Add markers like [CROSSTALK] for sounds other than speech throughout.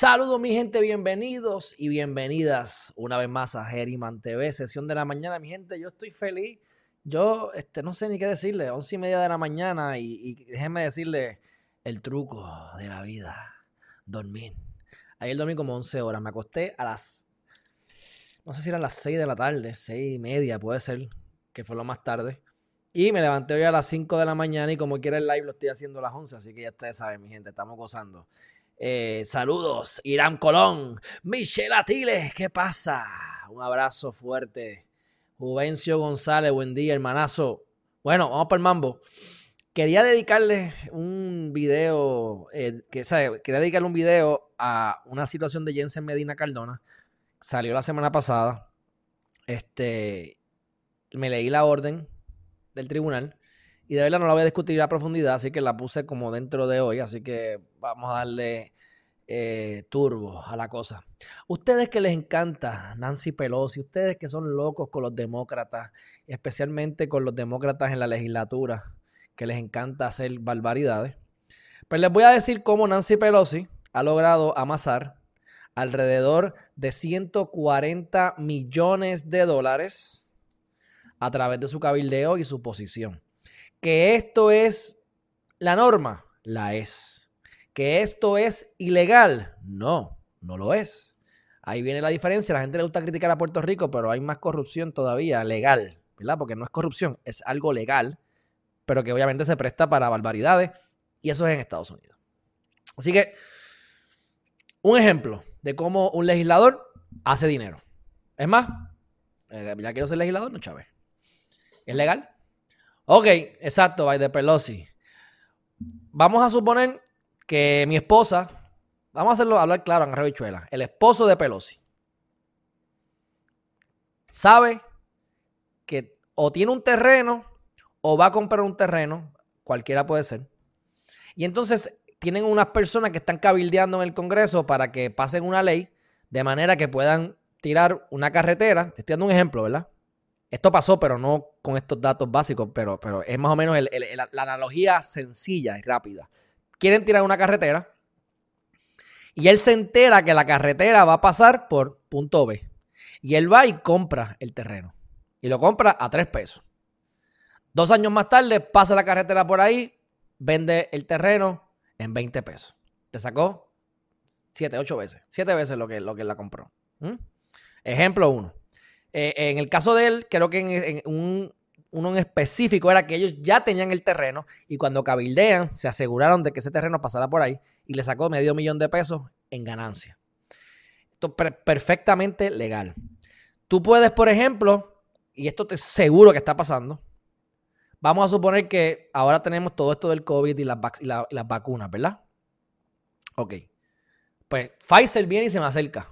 Saludos mi gente, bienvenidos y bienvenidas una vez más a Herriman TV, sesión de la mañana, mi gente, yo estoy feliz, yo este, no sé ni qué decirle, once y media de la mañana y, y déjenme decirle el truco de la vida, dormir. Ayer dormí como 11 horas, me acosté a las, no sé si eran las 6 de la tarde, 6 y media puede ser, que fue lo más tarde. Y me levanté hoy a las 5 de la mañana y como quiera el live lo estoy haciendo a las 11, así que ya ustedes saben, mi gente, estamos gozando. Eh, saludos, Irán Colón, Michelle Atiles, ¿qué pasa? Un abrazo fuerte. Juvencio González, buen día, hermanazo. Bueno, vamos para el mambo. Quería dedicarle un video, eh, que, quería dedicarle un video a una situación de Jensen Medina Cardona. Salió la semana pasada. Este, me leí la orden del tribunal y de verdad no la voy a discutir a profundidad, así que la puse como dentro de hoy, así que vamos a darle eh, turbo a la cosa. Ustedes que les encanta Nancy Pelosi, ustedes que son locos con los demócratas, especialmente con los demócratas en la legislatura, que les encanta hacer barbaridades, pues les voy a decir cómo Nancy Pelosi ha logrado amasar alrededor de 140 millones de dólares a través de su cabildeo y su posición. Que esto es la norma, la es. Que esto es ilegal, no, no lo es. Ahí viene la diferencia. La gente le gusta criticar a Puerto Rico, pero hay más corrupción todavía, legal, ¿verdad? Porque no es corrupción, es algo legal, pero que obviamente se presta para barbaridades, y eso es en Estados Unidos. Así que, un ejemplo de cómo un legislador hace dinero. Es más, eh, ya quiero ser legislador, no Chávez. ¿Es legal? Ok, exacto, by de Pelosi. Vamos a suponer que mi esposa, vamos a hacerlo hablar claro en Revichuela, el esposo de Pelosi, sabe que o tiene un terreno o va a comprar un terreno, cualquiera puede ser. Y entonces tienen unas personas que están cabildeando en el Congreso para que pasen una ley de manera que puedan tirar una carretera. Te estoy dando un ejemplo, ¿verdad? Esto pasó, pero no con estos datos básicos, pero, pero es más o menos la analogía sencilla y rápida. Quieren tirar una carretera y él se entera que la carretera va a pasar por punto B. Y él va y compra el terreno. Y lo compra a tres pesos. Dos años más tarde pasa la carretera por ahí, vende el terreno en 20 pesos. Le sacó siete, ocho veces. Siete veces lo que, lo que la compró. ¿Mm? Ejemplo uno. Eh, en el caso de él, creo que en, un, uno en específico era que ellos ya tenían el terreno y cuando cabildean se aseguraron de que ese terreno pasara por ahí y le sacó medio millón de pesos en ganancia. Esto es perfectamente legal. Tú puedes, por ejemplo, y esto te seguro que está pasando, vamos a suponer que ahora tenemos todo esto del COVID y las, y las vacunas, ¿verdad? Ok. Pues Pfizer viene y se me acerca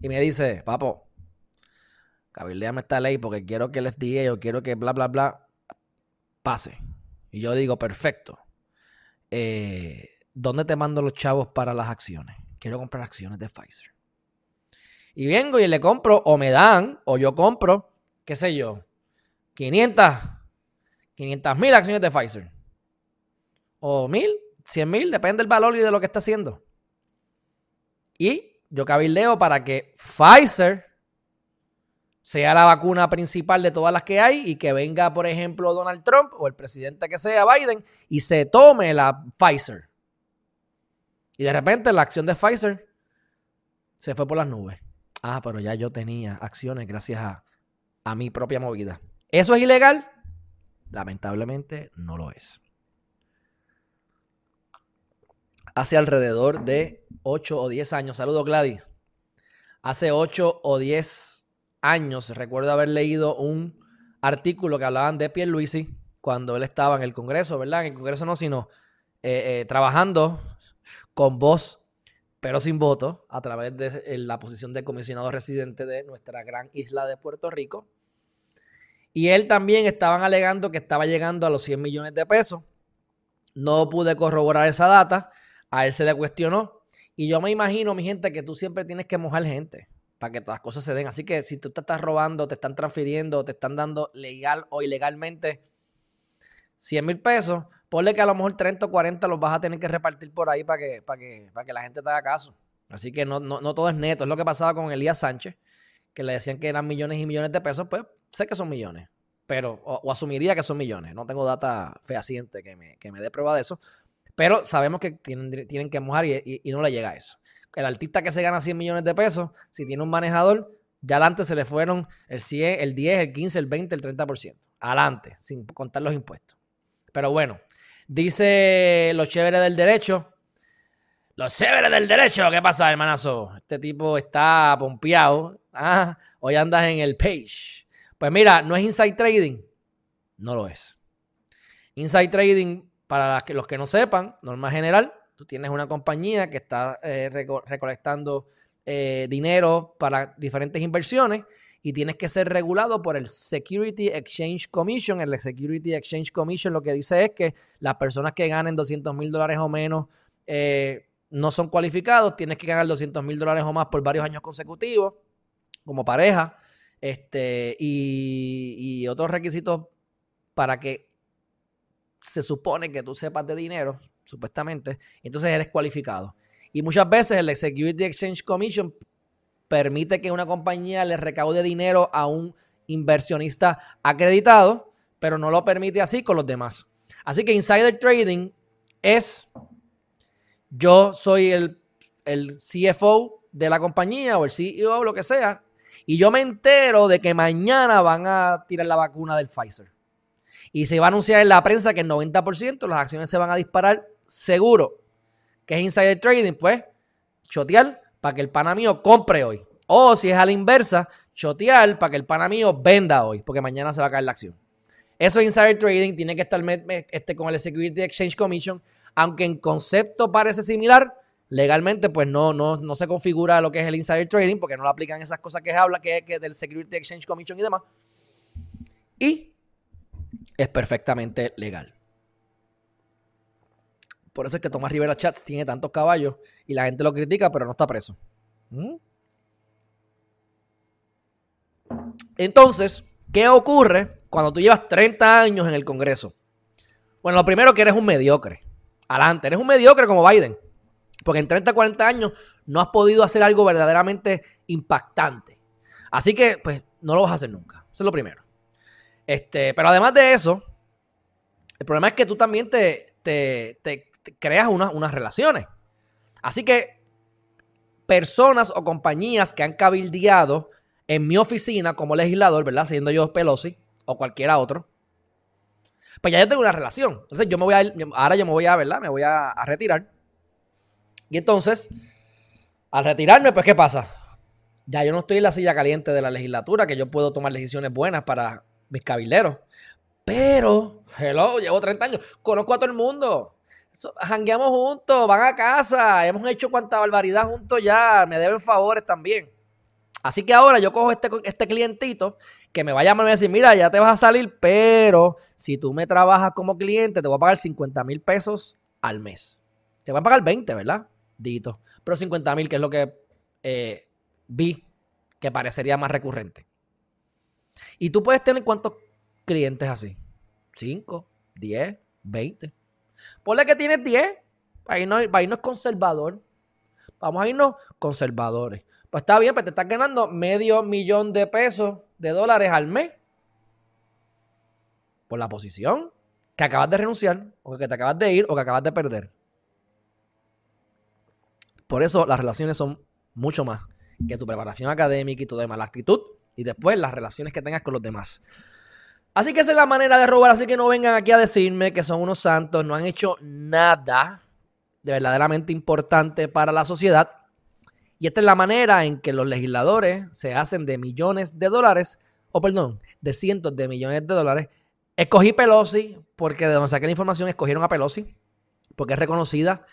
y me dice, papo, cabildeame esta ley porque quiero que el FDA o quiero que bla, bla, bla pase. Y yo digo, perfecto. Eh, ¿Dónde te mando los chavos para las acciones? Quiero comprar acciones de Pfizer. Y vengo y le compro, o me dan, o yo compro, qué sé yo, 500, 500 mil acciones de Pfizer. O mil, 100 mil, depende del valor y de lo que está haciendo. Y yo cabildeo para que Pfizer sea la vacuna principal de todas las que hay y que venga, por ejemplo, Donald Trump o el presidente que sea Biden y se tome la Pfizer. Y de repente la acción de Pfizer se fue por las nubes. Ah, pero ya yo tenía acciones gracias a, a mi propia movida. ¿Eso es ilegal? Lamentablemente no lo es. Hace alrededor de 8 o 10 años, saludos Gladys, hace 8 o 10 años recuerdo haber leído un artículo que hablaban de Pierluisi cuando él estaba en el Congreso, ¿verdad? En el Congreso no, sino eh, eh, trabajando con voz pero sin voto, a través de la posición de comisionado residente de nuestra gran isla de Puerto Rico. Y él también estaban alegando que estaba llegando a los 100 millones de pesos. No pude corroborar esa data. A él se le cuestionó. Y yo me imagino, mi gente, que tú siempre tienes que mojar gente para que todas las cosas se den. Así que si tú te estás robando, te están transfiriendo, te están dando legal o ilegalmente 100 mil pesos, ponle que a lo mejor 30 o 40 los vas a tener que repartir por ahí para que, para que, que la gente te haga caso. Así que no, no, todo es neto. Es lo que pasaba con Elías Sánchez, que le decían que eran millones y millones de pesos. Pues sé que son millones, pero, o, asumiría que son millones. No tengo data fehaciente que me, que me dé prueba de eso. Pero sabemos que tienen, tienen que mojar y, no le llega a eso. El artista que se gana 100 millones de pesos, si tiene un manejador, ya adelante se le fueron el 100, el 10, el 15, el 20, el 30%. Adelante, sin contar los impuestos. Pero bueno, dice los chéveres del derecho. Los chéveres del derecho, ¿qué pasa, hermanazo? Este tipo está pompeado. Ah, hoy andas en el page. Pues mira, no es inside trading. No lo es. Inside trading, para los que no sepan, norma general, tú tienes una compañía que está eh, recolectando eh, dinero para diferentes inversiones y tienes que ser regulado por el Security Exchange Commission. El Security Exchange Commission lo que dice es que las personas que ganen 200 mil dólares o menos eh, no son cualificados, tienes que ganar 200 mil dólares o más por varios años consecutivos como pareja este, y, otros requisitos para que se supone que tú sepas de dinero, supuestamente, entonces eres cualificado. Y muchas veces el Security Exchange Commission permite que una compañía le recaude dinero a un inversionista acreditado, pero no lo permite así con los demás. Así que insider trading es, yo soy el, el CFO de la compañía o el CEO o lo que sea, y yo me entero de que mañana van a tirar la vacuna del Pfizer. Y se va a anunciar en la prensa que el 90% las acciones se van a disparar seguro. que es insider trading? Pues chotear para que el pana mío compre hoy. O si es a la inversa, chotear para que el pana mío venda hoy, porque mañana se va a caer la acción. Eso es insider trading, tiene que estar este, con el Security Exchange Commission, aunque en concepto parece similar, legalmente pues no, no, no se configura lo que es el insider trading, porque no lo aplican esas cosas que habla, que es del Security Exchange Commission y demás. Y es perfectamente legal. Por eso es que Tomás Rivera Chats tiene tantos caballos y la gente lo critica, pero no está preso. ¿Mm? Entonces, ¿qué ocurre cuando tú llevas 30 años en el Congreso? Bueno, lo primero que eres un mediocre. Adelante, eres un mediocre como Biden. Porque en 30, 40 años no has podido hacer algo verdaderamente impactante. Así que, pues, no lo vas a hacer nunca. Eso es lo primero. Este, pero además de eso, el problema es que tú también te, creas unas relaciones. Así que personas o compañías que han cabildeado en mi oficina como legislador, ¿verdad? Siendo yo Pelosi o cualquiera otro, pues ya yo tengo una relación. Entonces yo me voy a ahora yo me voy a, ¿verdad? Me voy a, a retirar. Y entonces, al retirarme, pues ¿qué pasa? Ya yo no estoy en la silla caliente de la legislatura, que yo puedo tomar decisiones buenas para mis cabilderos. Pero, hello, llevo 30 años, conozco a todo el mundo jangueamos juntos, van a casa, hemos hecho cuanta barbaridad juntos ya, me deben favores también. Así que ahora yo cojo este, este clientito que me va a llamar y me va a decir, mira, ya te vas a salir, pero si tú me trabajas como cliente, te voy a pagar 50 mil pesos al mes. Te voy a pagar 20, ¿verdad? Dito. Pero 50 mil, que es lo que eh, vi que parecería más recurrente. Y tú puedes tener cuántos clientes así. 5, 10, 20. Ponle que tienes 10. Ahí no, ahí no es conservador. Vamos a irnos conservadores. Pues está bien, pues te estás ganando medio millón de pesos, de dólares al mes. Por la posición que acabas de renunciar, o que te acabas de ir, o que acabas de perder. Por eso las relaciones son mucho más que tu preparación académica y tu demás, la actitud y después las relaciones que tengas con los demás. Así que esa es la manera de robar. Así que no vengan aquí a decirme que son unos santos, no han hecho nada de verdaderamente importante para la sociedad. Y esta es la manera en que los legisladores se hacen de millones de dólares, o perdón, de cientos de millones de dólares. Escogí Pelosi porque de donde saqué la información escogieron a Pelosi, porque es reconocida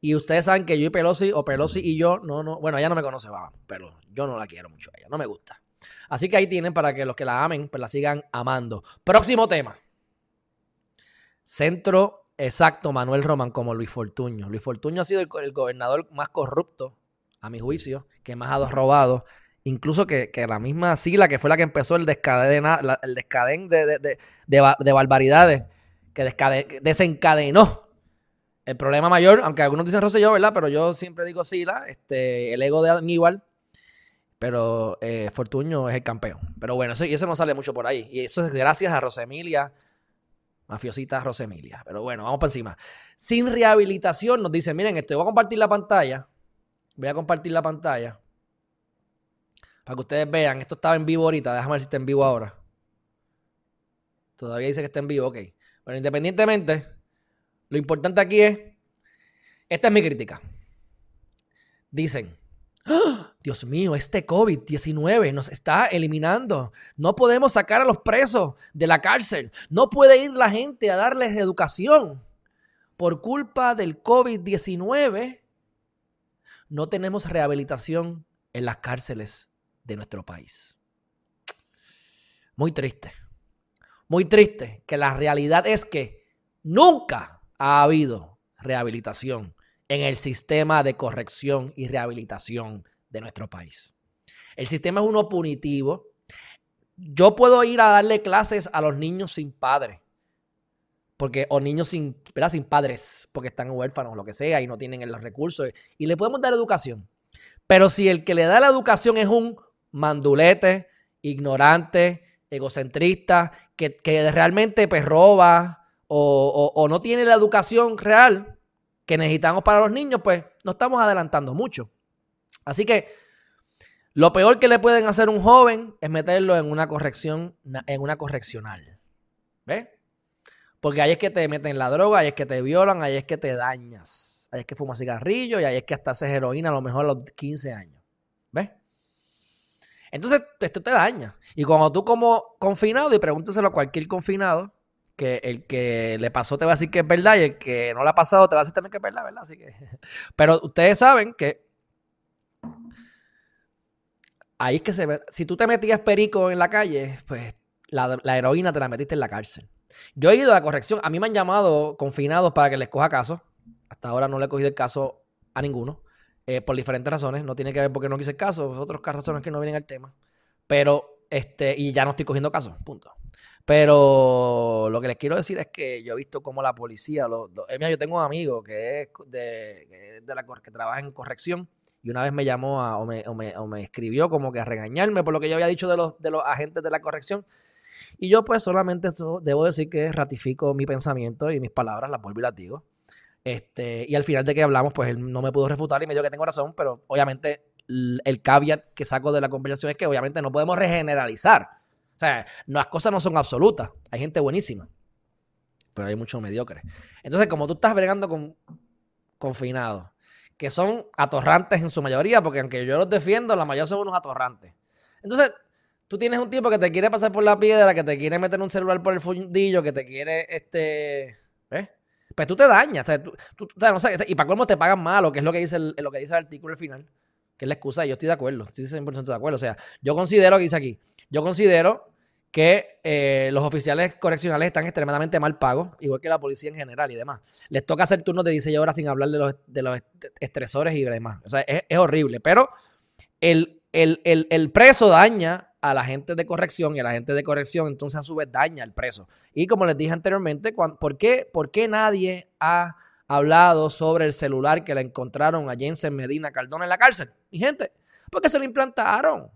Y ustedes saben que yo y Pelosi, o Pelosi y yo, no, no, bueno, ella no me conoce, va, pero yo no la quiero mucho ella, no me gusta. Así que ahí tienen para que los que la amen, pues la sigan amando. Próximo tema. Centro exacto, Manuel Román como Luis Fortuño. Luis Fortuño ha sido el, gobernador más corrupto, a mi juicio, que más ha robado. Incluso que, la misma Sila, que fue la que empezó el, descadena, el descaden de, barbaridades, que desencadenó el problema mayor, aunque algunos dicen Rosselló, ¿verdad? Pero yo siempre digo Sila, este, el ego de Aníbal pero eh, Fortuño es el campeón. Pero bueno, eso, y eso no sale mucho por ahí. Y eso es gracias a Rosemilia, mafiosita Rosemilia. Pero bueno, vamos para encima. Sin rehabilitación nos dice, miren, esto voy a compartir la pantalla. Voy a compartir la pantalla. Para que ustedes vean, esto estaba en vivo ahorita. Déjame ver si está en vivo ahora. Todavía dice que está en vivo, ok. Bueno, independientemente, lo importante aquí es, esta es mi crítica. Dicen, [GASPS] Dios mío, este COVID-19 nos está eliminando. No podemos sacar a los presos de la cárcel. No puede ir la gente a darles educación. Por culpa del COVID-19, no tenemos rehabilitación en las cárceles de nuestro país. Muy triste. Muy triste que la realidad es que nunca ha habido rehabilitación en el sistema de corrección y rehabilitación de nuestro país. El sistema es uno punitivo. Yo puedo ir a darle clases a los niños sin padre. Porque, o niños sin, sin padres, porque están huérfanos lo que sea y no tienen los recursos. Y le podemos dar educación. Pero si el que le da la educación es un mandulete, ignorante, egocentrista, que, realmente pues, roba o, o no tiene la educación real, que necesitamos para los niños, pues no estamos adelantando mucho. Así que lo peor que le pueden hacer a un joven es meterlo en una corrección, en una correccional. ¿Ves? Porque ahí es que te meten la droga, ahí es que te violan, ahí es que te dañas. Ahí es que fumas cigarrillo y ahí es que hasta haces heroína a lo mejor a los 15 años. ¿Ves? Entonces, esto te daña. Y cuando tú como confinado, y pregúntaselo a cualquier confinado, que el que le pasó te va a decir que es verdad y el que no le ha pasado te va a decir también que es verdad, ¿verdad? Así que, [LAUGHS] pero ustedes saben que ahí es que se ve, si tú te metías perico en la calle, pues la, heroína te la metiste en la cárcel. Yo he ido a corrección, a mí me han llamado confinados para que les coja caso, hasta ahora no le he cogido el caso a ninguno, eh, por diferentes razones, no tiene que ver porque no quise el caso, otras razones que no vienen al tema, pero este, y ya no estoy cogiendo caso, punto. Pero lo que les quiero decir es que yo he visto cómo la policía, los, eh, yo tengo un amigo que es de, de la que trabaja en corrección y una vez me llamó o, me, o, me, o, me, escribió como que a regañarme por lo que yo había dicho de los, de los agentes de la corrección. Y yo pues solamente debo decir que ratifico mi pensamiento y mis palabras, las vuelvo y las digo. Este, y al final de que hablamos, pues él no me pudo refutar y me dijo que tengo razón, pero obviamente el caveat que saco de la conversación es que obviamente no podemos regeneralizar. O sea, las cosas no son absolutas. Hay gente buenísima, pero hay muchos mediocres. Entonces, como tú estás bregando con confinados, que son atorrantes en su mayoría, porque aunque yo los defiendo, la mayoría son unos atorrantes. Entonces, tú tienes un tipo que te quiere pasar por la piedra, que te quiere meter un celular por el fundillo, que te quiere, este, ¿ves? Pues tú te dañas. O sea, tú, no sé, y para cómo te pagan malo, que es lo que dice el, lo que dice el artículo al final, que es la excusa, y yo estoy de acuerdo, estoy 100% de acuerdo. O sea, yo considero que dice aquí, yo considero que eh, los oficiales correccionales están extremadamente mal pagos, igual que la policía en general y demás. Les toca hacer turnos de 16 horas sin hablar de los, estresores y demás. O sea, es, horrible. Pero el, el, preso daña a la gente de corrección y a la gente de corrección entonces a su vez daña al preso. Y como les dije anteriormente, ¿por, qué, ¿por qué nadie ha hablado sobre el celular que le encontraron a Jensen Medina Cardona en la cárcel? Mi gente, porque se lo implantaron.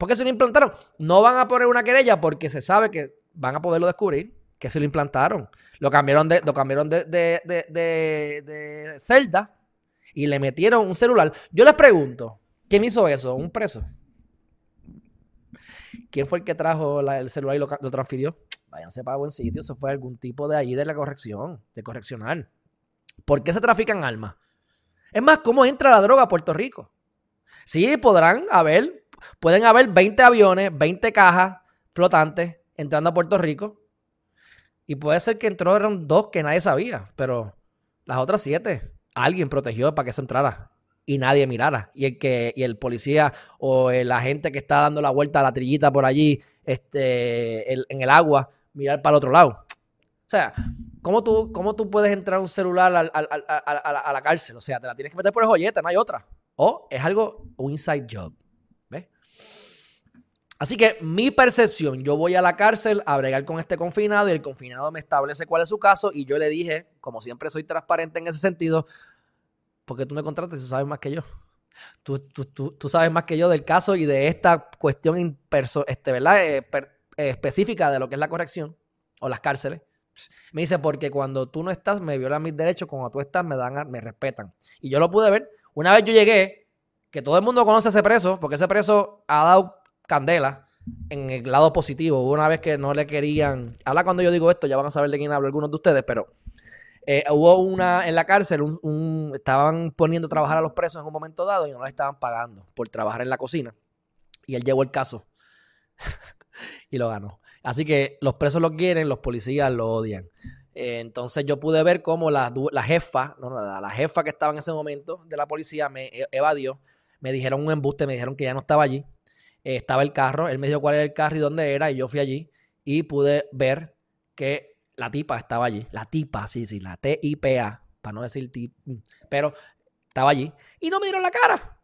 ¿Por qué se lo implantaron? No van a poner una querella porque se sabe que van a poderlo descubrir, que se lo implantaron. Lo cambiaron de, lo cambiaron de, de, de, celda y le metieron un celular. Yo les pregunto, ¿quién hizo eso? ¿Un preso? ¿Quién fue el que trajo el celular y lo, transfirió? Váyanse para buen sitio. Eso fue algún tipo de ahí de la corrección, de correccional. ¿Por qué se trafican armas? Es más, ¿cómo entra la droga a Puerto Rico? Sí, podrán haber pueden haber 20 aviones, 20 cajas flotantes entrando a Puerto Rico. Y puede ser que entraron dos que nadie sabía, pero las otras siete alguien protegió para que eso entrara y nadie mirara. Y el que, y el policía o el agente que está dando la vuelta a la trillita por allí, este, en el agua, mirar para el otro lado. O sea, ¿cómo tú, cómo tú puedes entrar un celular a, la cárcel? O sea, te la tienes que meter por el joyeta, no hay otra. O es algo, un inside job. Así que mi percepción, yo voy a la cárcel a bregar con este confinado y el confinado me establece cuál es su caso y yo le dije, como siempre soy transparente en ese sentido, porque tú me contratas y tú sabes más que yo. Tú, tú, sabes más que yo del caso y de esta cuestión este, ¿verdad? Eh, eh, específica de lo que es la corrección o las cárceles. Me dice, porque cuando tú no estás, me violan mis derechos, cuando tú estás, me dan, me respetan. Y yo lo pude ver. Una vez yo llegué, que todo el mundo conoce a ese preso, porque ese preso ha dado candela en el lado positivo. Una vez que no le querían. Habla cuando yo digo esto, ya van a saber de quién hablo algunos de ustedes, pero eh, hubo una en la cárcel, estaban poniendo a trabajar a los presos en un momento dado y no les estaban pagando por trabajar en la cocina. Y él llevó el caso [LAUGHS] y lo ganó. Así que los presos lo quieren, los policías lo odian. Eh, entonces yo pude ver cómo la, jefa, no, la, jefa que estaba en ese momento de la policía me e, evadió. Me dijeron un embuste, me dijeron que ya no estaba allí. Estaba el carro, él me dijo cuál era el carro y dónde era, y yo fui allí y pude ver que la tipa estaba allí. La tipa, sí, sí, la T-I-P-A, para no decir tip, mm, pero estaba allí y no me dieron la cara.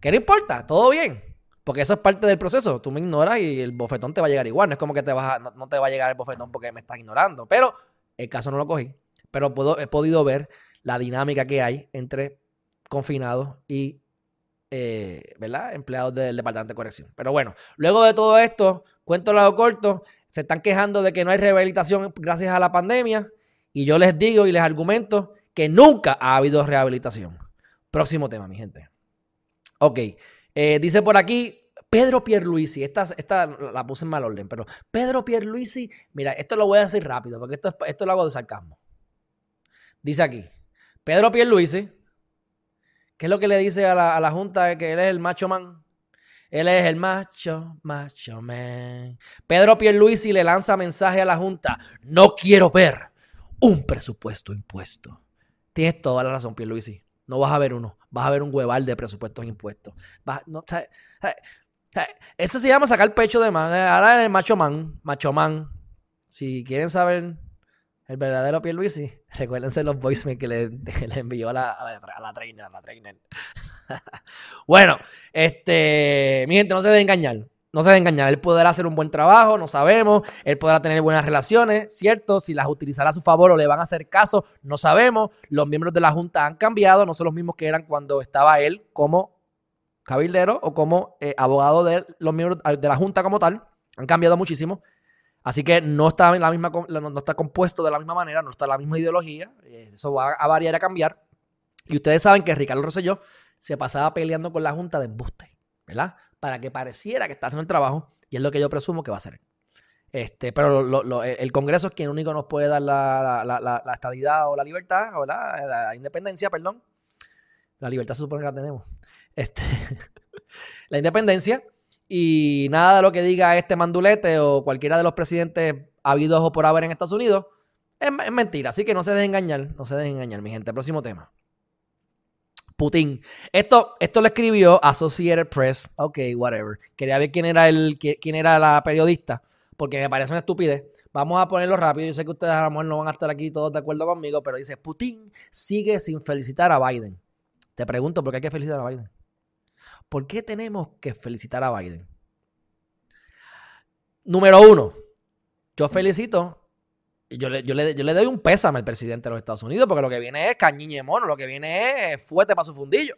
¿Qué le importa? ¿Todo bien? Porque eso es parte del proceso. Tú me ignoras y el bofetón te va a llegar igual. No es como que te vas no, te va a llegar el bofetón porque me estás ignorando. Pero el caso no lo cogí. Pero puedo, he podido ver la dinámica que hay entre confinados y eh, ¿verdad? empleados del Departamento de Corrección. Pero bueno, luego de todo esto, cuento lado corto, se están quejando de que no hay rehabilitación gracias a la pandemia. Y yo les digo y les argumento que nunca ha habido rehabilitación. Próximo tema, mi gente. Ok. Eh, dice por aquí, Pedro Pierluisi, esta, esta la puse en mal orden, pero Pedro Pierluisi, mira, esto lo voy a decir rápido, porque esto, esto lo hago de sarcasmo. Dice aquí, Pedro Pierluisi, ¿qué es lo que le dice a la, a la Junta que él es el macho man? Él es el macho, macho man. Pedro Pierluisi le lanza mensaje a la Junta, no quiero ver un presupuesto impuesto. Tienes toda la razón, Pierluisi. No vas a ver uno, vas a ver un hueval de presupuestos e impuestos. eso se llama sacar pecho de más. Ahora el macho man, macho man. Si quieren saber el verdadero Pierluisi, [LAUGHS] recuérdense los voicemails que [LAUGHS] le, envió a la, a la, a la trainer. [LAUGHS] bueno, este, mi gente, no se debe engañar no se debe engañar, él podrá hacer un buen trabajo, no sabemos, él podrá tener buenas relaciones, ¿cierto? Si las utilizará a su favor o le van a hacer caso, no sabemos. Los miembros de la Junta han cambiado, no son los mismos que eran cuando estaba él como cabildero o como eh, abogado de los miembros de la Junta como tal. Han cambiado muchísimo. Así que no está, en la misma, no está compuesto de la misma manera, no está la misma ideología. Eso va a variar a cambiar. Y ustedes saben que Ricardo Rosselló se pasaba peleando con la Junta de embuste, ¿verdad? para que pareciera que está haciendo el trabajo y es lo que yo presumo que va a hacer. Este, pero el Congreso es quien único nos puede dar la, estadidad o la libertad, o la, independencia, perdón. La libertad se supone que la tenemos. Este, [LAUGHS] la independencia. Y nada de lo que diga este mandulete o cualquiera de los presidentes habidos o por haber en Estados Unidos es, mentira. Así que no se dejen engañar, no se dejen engañar, mi gente. Próximo tema. Putin. Esto, esto lo escribió Associated Press. Ok, whatever. Quería ver quién era, el, quién era la periodista, porque me parece una estupidez. Vamos a ponerlo rápido. Yo sé que ustedes a lo mejor no van a estar aquí todos de acuerdo conmigo, pero dice, Putin sigue sin felicitar a Biden. Te pregunto, ¿por qué hay que felicitar a Biden? ¿Por qué tenemos que felicitar a Biden? Número uno, yo felicito yo le, yo, le, yo le doy un pésame al presidente de los Estados Unidos porque lo que viene es cañiñe mono, lo que viene es fuerte para su fundillo.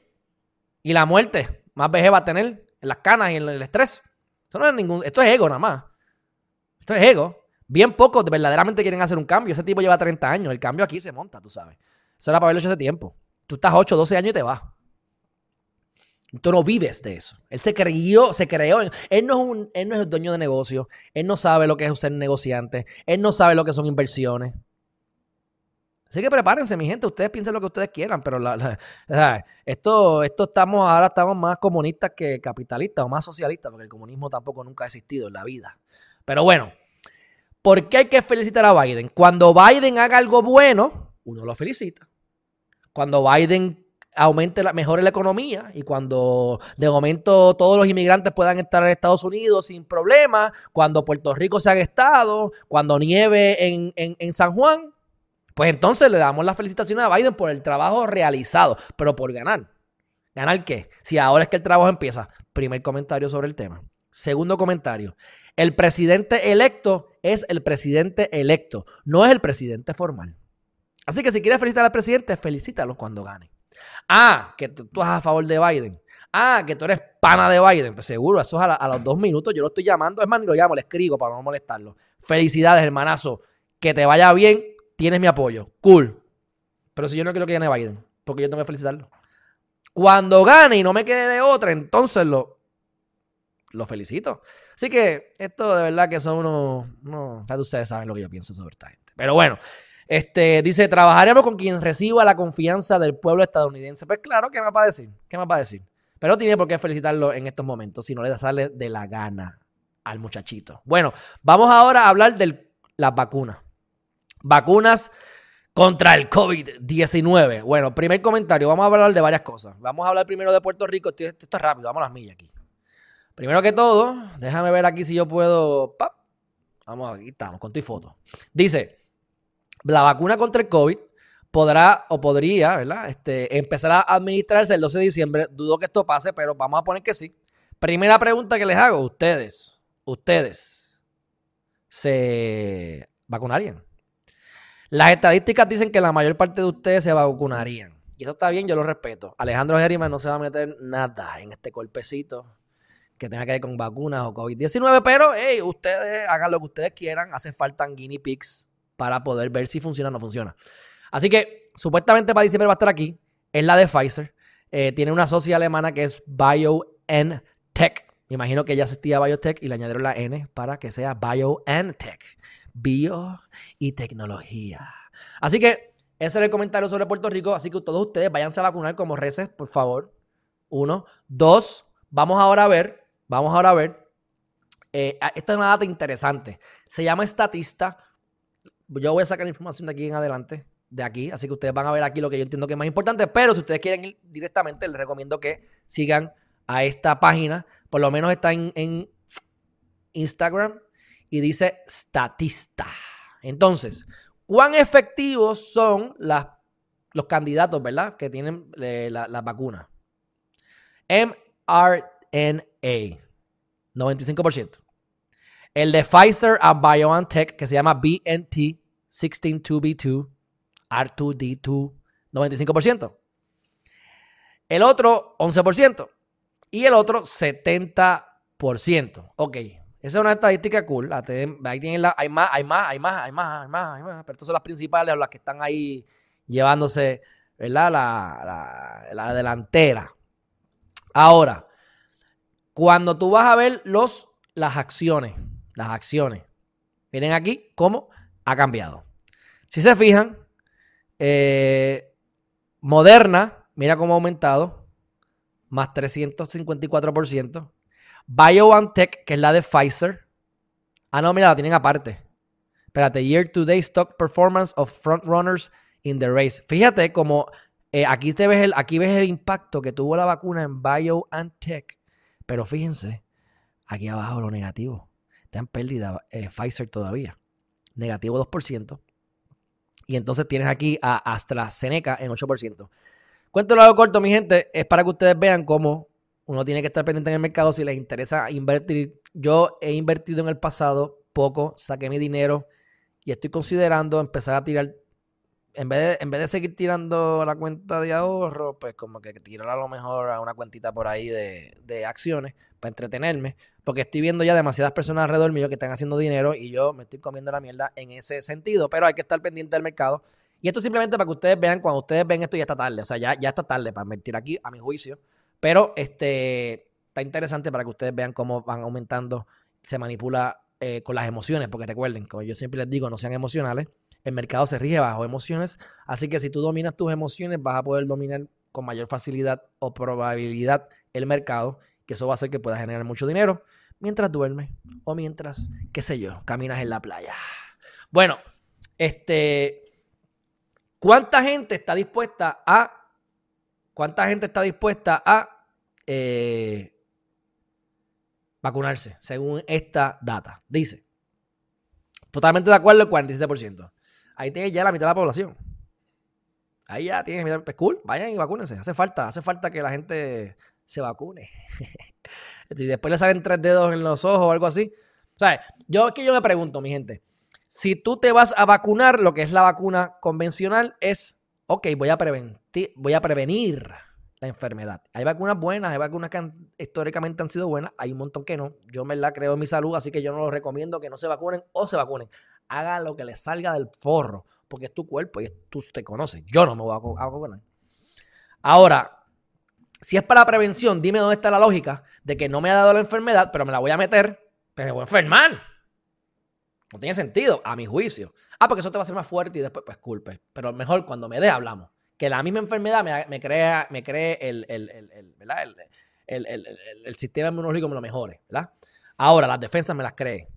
Y la muerte, más vejez va a tener en las canas y en el estrés. Esto no es ningún, esto es ego nada más. Esto es ego. Bien pocos verdaderamente quieren hacer un cambio. Ese tipo lleva 30 años. El cambio aquí se monta, tú sabes. Eso era para haberlo hecho hace tiempo. Tú estás 8, 12 años y te vas. Tú no vives de eso. Él se creyó, se creó. Él no, es un, él no es el dueño de negocio. Él no sabe lo que es ser negociante. Él no sabe lo que son inversiones. Así que prepárense, mi gente. Ustedes piensen lo que ustedes quieran, pero esto, esto estamos, ahora estamos más comunistas que capitalistas o más socialistas, porque el comunismo tampoco nunca ha existido en la vida. Pero bueno, ¿por qué hay que felicitar a Biden? Cuando Biden haga algo bueno, uno lo felicita. cuando Biden aumente la, mejore la economía y cuando de momento todos los inmigrantes puedan estar en Estados Unidos sin problemas, cuando Puerto Rico se haga estado, cuando nieve en, en San Juan, pues entonces le damos las felicitaciones a Biden por el trabajo realizado, pero por ganar. ¿Ganar qué? Si ahora es que el trabajo empieza. Primer comentario sobre el tema. Segundo comentario. El presidente electo es el presidente electo, no es el presidente formal. Así que si quieres felicitar al presidente, felicítalo cuando gane. Ah, que tú, estás a favor de Biden. Ah, que tú eres pana de Biden. Pues seguro, eso es a, los dos minutos. Yo lo estoy llamando. Es más, ni lo llamo, le escribo para no molestarlo. Felicidades, hermanazo. Que te vaya bien. Tienes mi apoyo. Cool. Pero si yo no quiero que gane Biden, porque yo tengo que felicitarlo. Cuando gane y no me quede de otra, entonces lo, lo felicito. Así que esto de verdad que son unos, no, ustedes saben lo que yo pienso sobre esta gente. Pero bueno, este, dice, trabajaremos con quien reciba la confianza del pueblo estadounidense. Pues claro, ¿qué me va a decir? ¿Qué me va a decir? Pero no tiene por qué felicitarlo en estos momentos, si no le sale de la gana al muchachito. Bueno, vamos ahora a hablar de las vacunas. Vacunas contra el COVID-19. Bueno, primer comentario, vamos a hablar de varias cosas. Vamos a hablar primero de Puerto Rico. Esto, es rápido, vamos a las millas aquí. Primero que todo, déjame ver aquí si yo puedo. Vamos, aquí estamos, con tu foto. Dice: la vacuna contra el COVID podrá o podría, ¿verdad? Este, empezar a administrarse el 12 de diciembre. Dudo que esto pase, pero vamos a poner que sí. Primera pregunta que les hago: ¿Ustedes, ustedes se vacunarían? Las estadísticas dicen que la mayor parte de ustedes se vacunarían. Y eso está bien, yo lo respeto. Alejandro Geriman no se va a meter nada en este golpecito que tenga que ver con vacunas o COVID-19, pero hey, ustedes hagan lo que ustedes quieran. Hace falta guinea pigs para poder ver si funciona o no funciona. Así que supuestamente para diciembre va a estar aquí. Es la de Pfizer. Eh, tiene una socia alemana que es BioNTech. Me imagino que ya existía Biotech y le añadieron la N para que sea BioNTech bio y tecnología. Así que ese era el comentario sobre Puerto Rico. Así que todos ustedes váyanse a vacunar como reces, por favor. Uno. Dos, vamos ahora a ver, vamos ahora a ver. Eh, esta es una data interesante. Se llama estatista. Yo voy a sacar información de aquí en adelante, de aquí. Así que ustedes van a ver aquí lo que yo entiendo que es más importante. Pero si ustedes quieren ir directamente, les recomiendo que sigan a esta página. Por lo menos está en Instagram y dice statista. Entonces, ¿cuán efectivos son los candidatos, verdad? Que tienen eh, la, la, vacuna. mRNA, 95%. El de Pfizer and BioNTech, que se llama BNT 162B2, R2D2, 95%. El otro, 11%. Y el otro, 70%. Ok, esa es una estadística cool. Ahí tienen la, hay más, hay más, hay más, hay más, hay más, hay más. Pero estas son las principales o las que están ahí llevándose, ¿verdad? La, la, delantera. Ahora, cuando tú vas a ver los, las acciones, las acciones, miren aquí cómo ha cambiado. Si se fijan, eh, Moderna, mira cómo ha aumentado, más 354%. BioNTech, que es la de Pfizer. Ah, no, mira, la tienen aparte. Espérate, Year to Day Stock Performance of Frontrunners in the Race. Fíjate como eh, aquí, te ves el, aquí ves el impacto que tuvo la vacuna en BioNTech. Pero fíjense, aquí abajo lo negativo. Está en pérdida eh, Pfizer todavía. Negativo 2%. Y entonces tienes aquí a AstraZeneca en 8%. Cuento lo corto, mi gente, es para que ustedes vean cómo uno tiene que estar pendiente en el mercado si les interesa invertir. Yo he invertido en el pasado poco, saqué mi dinero y estoy considerando empezar a tirar, en vez de, en vez de seguir tirando la cuenta de ahorro, pues como que tirar a lo mejor a una cuentita por ahí de, de acciones para entretenerme, porque estoy viendo ya demasiadas personas alrededor mío que están haciendo dinero y yo me estoy comiendo la mierda en ese sentido, pero hay que estar pendiente del mercado. Y esto simplemente para que ustedes vean, cuando ustedes ven esto ya está tarde, o sea, ya, ya está tarde para invertir aquí, a mi juicio. Pero este, está interesante para que ustedes vean cómo van aumentando, se manipula eh, con las emociones, porque recuerden, como yo siempre les digo, no sean emocionales. El mercado se rige bajo emociones, así que si tú dominas tus emociones, vas a poder dominar con mayor facilidad o probabilidad el mercado, que eso va a hacer que puedas generar mucho dinero mientras duermes o mientras, qué sé yo, caminas en la playa. Bueno, este, ¿Cuánta gente está dispuesta a... ¿Cuánta gente está dispuesta a eh, vacunarse según esta data? Dice, totalmente de acuerdo el 47%. Ahí tiene ya la mitad de la población. Ahí ya tienes, pues cool, vayan y vacúnense. Hace falta, hace falta que la gente se vacune. [LAUGHS] y después le salen tres dedos en los ojos o algo así. O sea, yo es que yo me pregunto, mi gente, si tú te vas a vacunar, lo que es la vacuna convencional es, ok, voy a, voy a prevenir la enfermedad. Hay vacunas buenas, hay vacunas que históricamente han sido buenas, hay un montón que no. Yo me la creo en mi salud, así que yo no los recomiendo que no se vacunen o se vacunen. Hagan lo que les salga del forro, porque es tu cuerpo y tú te conoces. Yo no me voy a vacunar. Ahora, si es para prevención, dime dónde está la lógica de que no me ha dado la enfermedad, pero me la voy a meter, pero me voy a enfermar. No tiene sentido, a mi juicio. Ah, porque eso te va a hacer más fuerte y después, pues culpe. Pero mejor cuando me dé, hablamos. Que la misma enfermedad me, crea, me cree el, el, sistema inmunológico me lo mejore, ¿verdad? Ahora, las defensas me las cree.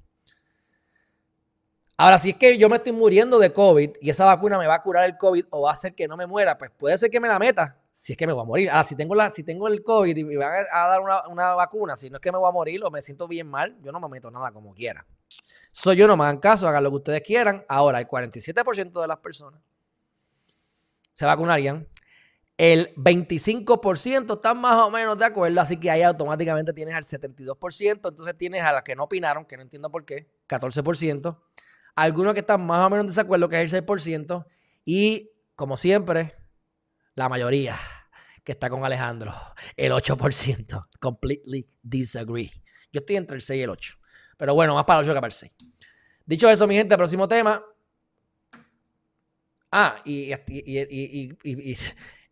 Ahora, si es que yo me estoy muriendo de COVID y esa vacuna me va a curar el COVID o va a hacer que no me muera, pues puede ser que me la meta si es que me voy a morir. Ahora, si tengo, la, si tengo el COVID y me van a, dar una, vacuna, si no es que me voy a morir o me siento bien mal, yo no me meto nada como quiera. Soy yo, no me hagan caso, hagan lo que ustedes quieran. Ahora, el 47% de las personas se vacunarían. El 25% están más o menos de acuerdo, así que ahí automáticamente tienes al 72%, entonces tienes a las que no opinaron, que no entiendo por qué, 14%, algunos que están más o menos en desacuerdo, que es el 6%, y como siempre, la mayoría que está con Alejandro, el 8%, completely disagree. Yo estoy entre el 6 y el 8. Pero bueno, más para el 8 que para el 6. Dicho eso, mi gente, próximo tema. Ah, y,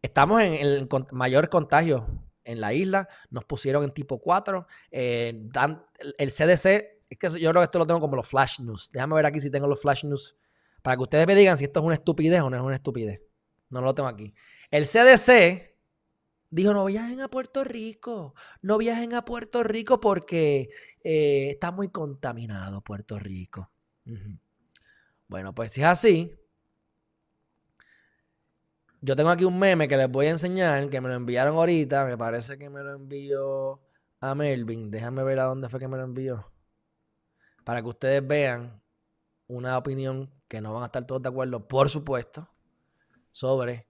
estamos en el mayor contagio en la isla. Nos pusieron en tipo 4. Eh, el CDC, es que yo creo que esto lo tengo como los flash news. Déjame ver aquí si tengo los flash news. Para que ustedes me digan si esto es una estupidez o no es una estupidez. No lo tengo aquí. El CDC dijo, no viajen a Puerto Rico, no viajen a Puerto Rico porque eh, está muy contaminado Puerto Rico. Bueno, pues si es así, yo tengo aquí un meme que les voy a enseñar, que me lo enviaron ahorita, me parece que me lo envió a Melvin, déjame ver a dónde fue que me lo envió, para que ustedes vean una opinión que no van a estar todos de acuerdo, por supuesto, sobre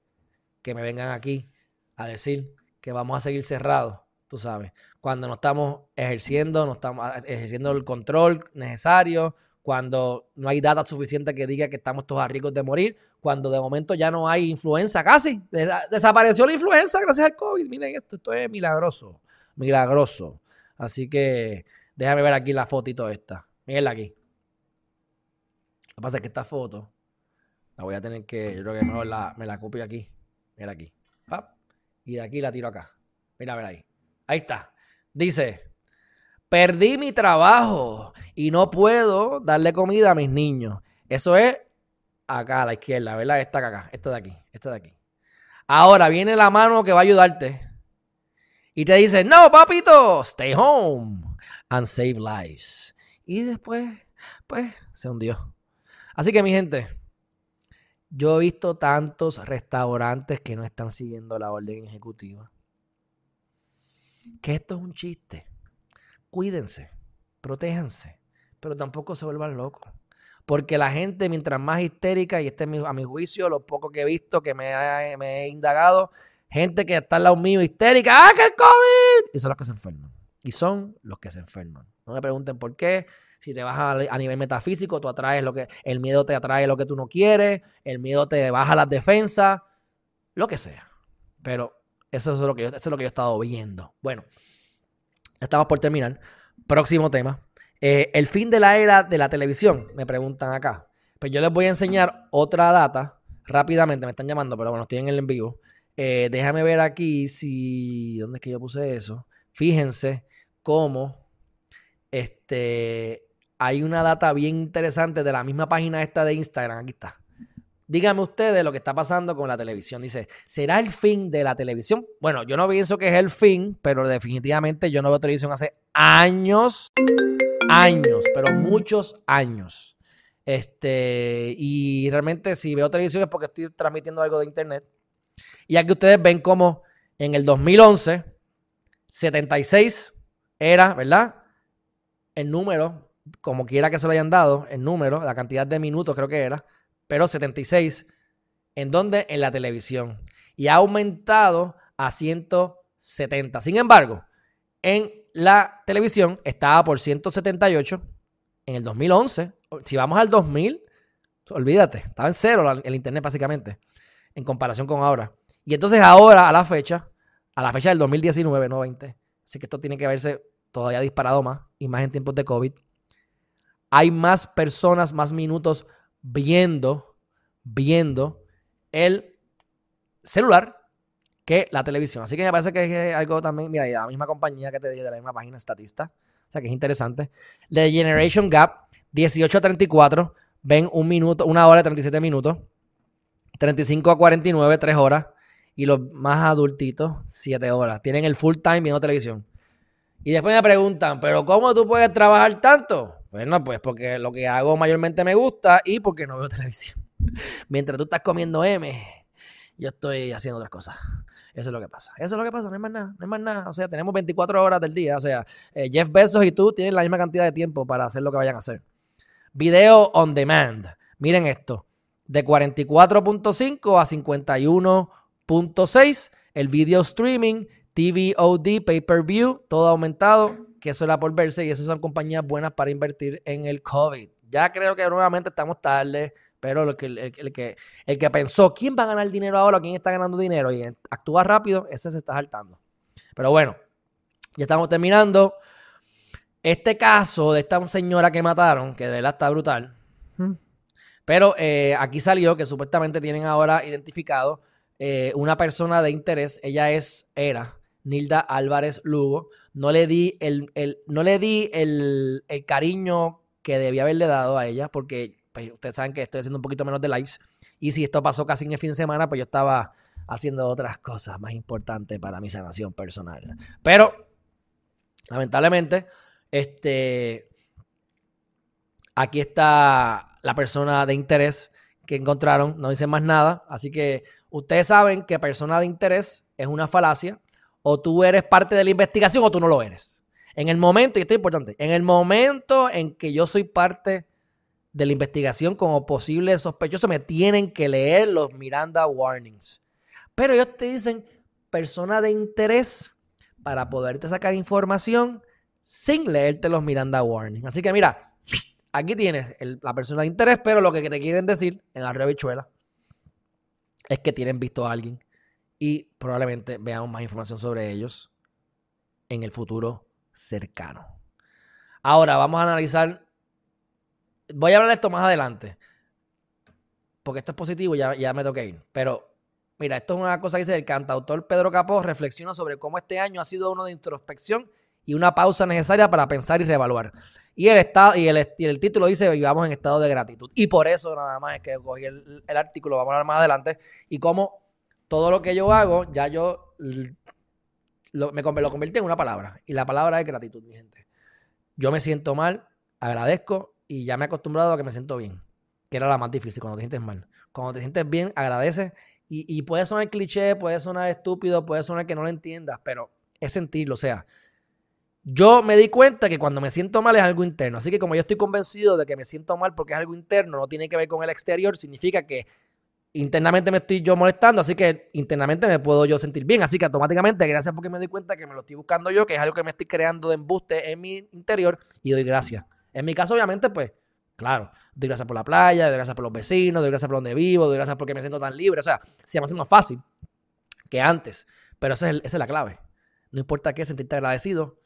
que me vengan aquí a decir que vamos a seguir cerrados, tú sabes, cuando no estamos ejerciendo, no estamos ejerciendo el control necesario, cuando no hay data suficiente que diga que estamos todos a ricos de morir, cuando de momento ya no hay influenza casi. Desapareció la influenza gracias al COVID. Miren esto, esto es milagroso, milagroso. Así que déjame ver aquí la fotito esta. Mírenla aquí. Lo que pasa es que esta foto voy a tener que, yo creo que mejor la, me la copio aquí. Mira aquí. Y de aquí la tiro acá. Mira, a ver ahí. Ahí está. Dice, perdí mi trabajo y no puedo darle comida a mis niños. Eso es acá a la izquierda, ¿verdad? Esta acá, esta de aquí, esta de aquí. Ahora viene la mano que va a ayudarte y te dice, no, papito, stay home and save lives. Y después, pues, se hundió. Así que mi gente, yo he visto tantos restaurantes que no están siguiendo la orden ejecutiva. Que esto es un chiste. Cuídense, protéjanse, pero tampoco se vuelvan locos. Porque la gente, mientras más histérica, y este es a mi juicio, lo poco que he visto, que me, he indagado, gente que está al lado mío histérica, ¡ah, que el COVID! Y son los que se enferman. Y son los que se enferman. No me pregunten por qué. Si te vas a, nivel metafísico, tú atraes lo que. El miedo te atrae lo que tú no quieres. El miedo te baja las defensas. Lo que sea. Pero eso es lo que yo, eso es lo que yo he estado viendo. Bueno, estamos por terminar. Próximo tema. Eh, el fin de la era de la televisión, me preguntan acá. Pues yo les voy a enseñar otra data rápidamente. Me están llamando, pero bueno, estoy en el en vivo. Eh, déjame ver aquí si. ¿Dónde es que yo puse eso? Fíjense cómo este, hay una data bien interesante de la misma página esta de Instagram. Aquí está. Díganme ustedes lo que está pasando con la televisión. Dice, ¿será el fin de la televisión? Bueno, yo no pienso que es el fin, pero definitivamente yo no veo televisión hace años, años, pero muchos años. Este, y realmente si veo televisión es porque estoy transmitiendo algo de internet. Y aquí ustedes ven como en el 2011, 76 era, ¿verdad? El número, como quiera que se lo hayan dado, el número, la cantidad de minutos creo que era, pero 76, ¿en dónde? En la televisión. Y ha aumentado a 170. Sin embargo, en la televisión estaba por 178 en el 2011. Si vamos al 2000, olvídate, estaba en cero el internet básicamente, en comparación con ahora. Y entonces ahora, a la fecha, a la fecha del 2019, no 20, así que esto tiene que verse todavía disparado más, y más en tiempos de COVID, hay más personas, más minutos viendo, viendo el celular que la televisión. Así que me parece que es algo también, mira, de la misma compañía que te dije, de la misma página estatista. O sea que es interesante. The Generation Gap, 18 a 34, ven un minuto, una hora y 37 minutos. 35 a 49, 3 horas. Y los más adultitos, 7 horas. Tienen el full time viendo televisión. Y después me preguntan, ¿pero cómo tú puedes trabajar tanto? Bueno, pues porque lo que hago mayormente me gusta y porque no veo televisión. [LAUGHS] Mientras tú estás comiendo M, yo estoy haciendo otras cosas. Eso es lo que pasa. Eso es lo que pasa, no hay más nada, no hay más nada. O sea, tenemos 24 horas del día. O sea, eh, Jeff Bezos y tú tienen la misma cantidad de tiempo para hacer lo que vayan a hacer. Video on demand. Miren esto. De 44.5 a 51.6. El video streaming, TVOD, pay-per-view, todo aumentado. Que eso era por verse y esas son compañías buenas para invertir en el COVID. Ya creo que nuevamente estamos tarde pero el que, el, que, el que pensó, ¿quién va a ganar dinero ahora? ¿Quién está ganando dinero? Y actúa rápido, ese se está saltando. Pero bueno, ya estamos terminando. Este caso de esta señora que mataron, que de verdad está brutal. Pero eh, aquí salió que supuestamente tienen ahora identificado eh, una persona de interés. Ella es, era Nilda Álvarez Lugo. No le di el, no le di el, el cariño que debía haberle dado a ella, porque pues ustedes saben que estoy haciendo un poquito menos de lives. Y si esto pasó casi en el fin de semana, pues yo estaba haciendo otras cosas más importantes para mi sanación personal. Pero, lamentablemente, este, aquí está la persona de interés que encontraron, no dicen más nada. Así que ustedes saben que persona de interés es una falacia. O tú eres parte de la investigación o tú no lo eres. En el momento, y esto es importante, en el momento en que yo soy parte de la investigación como posible sospechoso, me tienen que leer los Miranda Warnings. Pero ellos te dicen persona de interés para poderte sacar información sin leerte los Miranda Warnings. Así que mira, aquí tienes la persona de interés, pero lo que te quieren decir en la revichuela es que tienen visto a alguien y probablemente veamos más información sobre ellos en el futuro cercano. Ahora vamos a analizar Voy a hablar de esto más adelante. Porque esto es positivo, ya, ya me toqué ir. Pero mira, esto es una cosa que dice el cantautor Pedro Capó, reflexiona sobre cómo este año ha sido uno de introspección y una pausa necesaria para pensar y reevaluar. Y el, estado, y el, el título dice, vivamos en estado de gratitud. Y por eso nada más es que cogí el, artículo, vamos a hablar más adelante, y cómo todo lo que yo hago, ya yo lo, me, lo convertí en una palabra. Y la palabra es gratitud, mi gente. Yo me siento mal, agradezco y ya me he acostumbrado a que me siento bien, que era la más difícil, cuando te sientes mal. Cuando te sientes bien, agradeces. Y, y puede sonar cliché, puede sonar estúpido, puede sonar que no lo entiendas, pero es sentirlo. O sea, yo me di cuenta que cuando me siento mal es algo interno. Así que como yo estoy convencido de que me siento mal porque es algo interno, no tiene que ver con el exterior, significa que internamente me estoy yo molestando, así que internamente me puedo yo sentir bien. Así que automáticamente, gracias porque me doy cuenta que me lo estoy buscando yo, que es algo que me estoy creando de embuste en mi interior, y doy gracias. En mi caso, obviamente, pues, claro, doy gracias por la playa, doy gracias por los vecinos, doy gracias por donde vivo, doy gracias porque me siento tan libre. O sea, se me hace más fácil que antes. Pero esa es, esa es la clave. No importa qué, sentirte agradecido,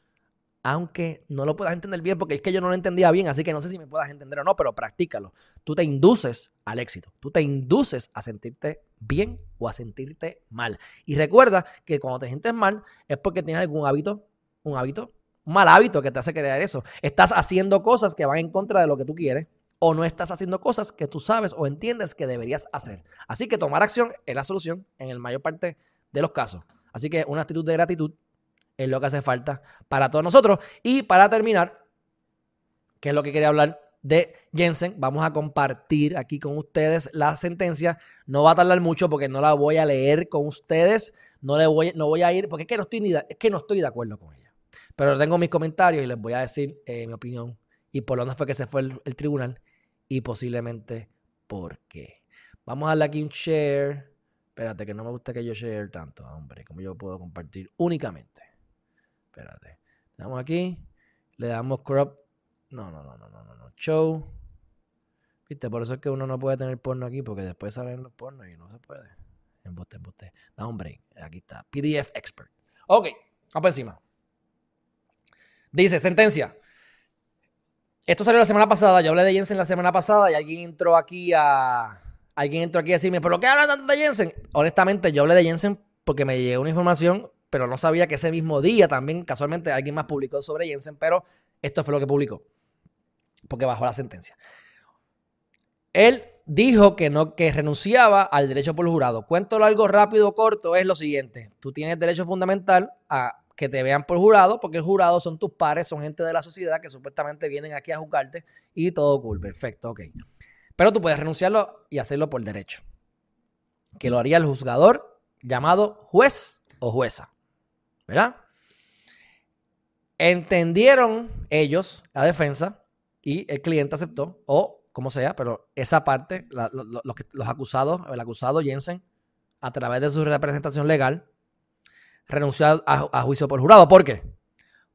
aunque no lo puedas entender bien, porque es que yo no lo entendía bien, así que no sé si me puedas entender o no, pero practícalo. Tú te induces al éxito, tú te induces a sentirte bien o a sentirte mal. Y recuerda que cuando te sientes mal es porque tienes algún hábito, un hábito un mal hábito que te hace crear eso. Estás haciendo cosas que van en contra de lo que tú quieres o no estás haciendo cosas que tú sabes o entiendes que deberías hacer. Así que tomar acción es la solución en el mayor parte de los casos. Así que una actitud de gratitud es lo que hace falta para todos nosotros. Y para terminar, que es lo que quería hablar de Jensen. Vamos a compartir aquí con ustedes la sentencia. No va a tardar mucho porque no la voy a leer con ustedes. No, le voy, no voy a ir porque es que no estoy, ni es que no estoy de acuerdo con ella. Pero tengo mis comentarios y les voy a decir eh, mi opinión y por dónde fue que se fue el, tribunal y posiblemente por qué. Vamos a darle aquí un share. Espérate, que no me gusta que yo share tanto, hombre. Como yo puedo compartir únicamente. Espérate. Le damos aquí. Le damos crop. No, no, no, no, no, no. Show. Viste, por eso es que uno no puede tener porno aquí, porque después salen los pornos y no se puede. Embuste, embuste. Da un break. Aquí está. PDF Expert. Ok, vamos encima. Dice, sentencia. Esto salió la semana pasada. Yo hablé de Jensen la semana pasada y alguien entró aquí a. Alguien entró aquí a decirme, ¿pero qué habla tanto de Jensen? Honestamente, yo hablé de Jensen porque me llegó una información, pero no sabía que ese mismo día también, casualmente, alguien más publicó sobre Jensen, pero esto fue lo que publicó. Porque bajó la sentencia. Él dijo que no, que renunciaba al derecho por jurado. Cuento algo rápido corto, es lo siguiente. Tú tienes derecho fundamental a que te vean por jurado, porque el jurado son tus pares, son gente de la sociedad que supuestamente vienen aquí a juzgarte y todo cool, perfecto, ok. Pero tú puedes renunciarlo y hacerlo por derecho. Que lo haría el juzgador llamado juez o jueza. ¿Verdad? Entendieron ellos, la defensa, y el cliente aceptó, o como sea, pero esa parte, los, acusados, el acusado Jensen, a través de su representación legal, renunció a, juicio por jurado. ¿Por qué?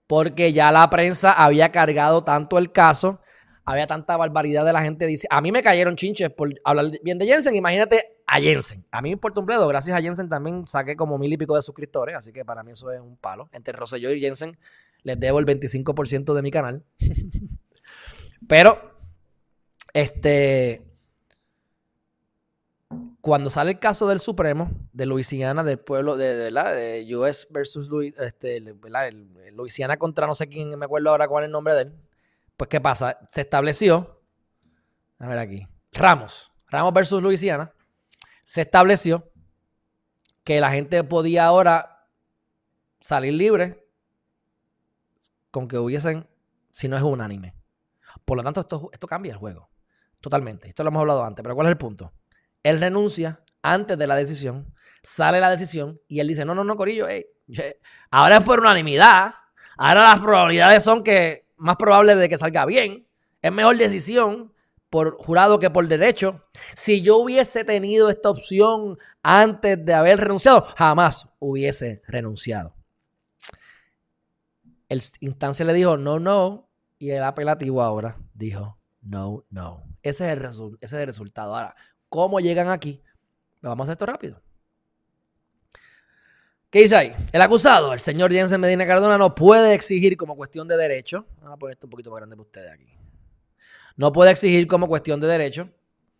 Porque ya la prensa había cargado tanto el caso, había tanta barbaridad de la gente. Dice, a mí me cayeron chinches por hablar bien de Jensen. Imagínate a Jensen. A mí me importa un bledo. Gracias a Jensen también saqué como mil y pico de suscriptores. Así que para mí eso es un palo. Entre Rosselló y Jensen les debo el 25% de mi canal. [LAUGHS] Pero, este, cuando sale el caso del Supremo de Luisiana, del pueblo de, de, de US versus este, Luisiana contra no sé quién, me acuerdo ahora cuál es el nombre de él. Pues, ¿qué pasa? Se estableció, a ver aquí, Ramos, Ramos versus Luisiana, se estableció que la gente podía ahora salir libre con que hubiesen, si no es unánime. Por lo tanto, esto, esto cambia el juego. Totalmente. Esto lo hemos hablado antes, pero ¿cuál es el punto? Él renuncia antes de la decisión, sale la decisión y él dice, no, no, no, Corillo, ahora es por unanimidad, ahora las probabilidades son que más probable de que salga bien, es mejor decisión por jurado que por derecho. Si yo hubiese tenido esta opción antes de haber renunciado, jamás hubiese renunciado. El instancia le dijo no, no, y el apelativo ahora dijo no, no. Ese es el, ese es el resultado. Ahora, ¿Cómo llegan aquí? Vamos a hacer esto rápido. ¿Qué dice ahí? El acusado, el señor Jensen Medina Cardona, no puede exigir como cuestión de derecho. Vamos a poner esto un poquito más grande para ustedes aquí. No puede exigir como cuestión de derecho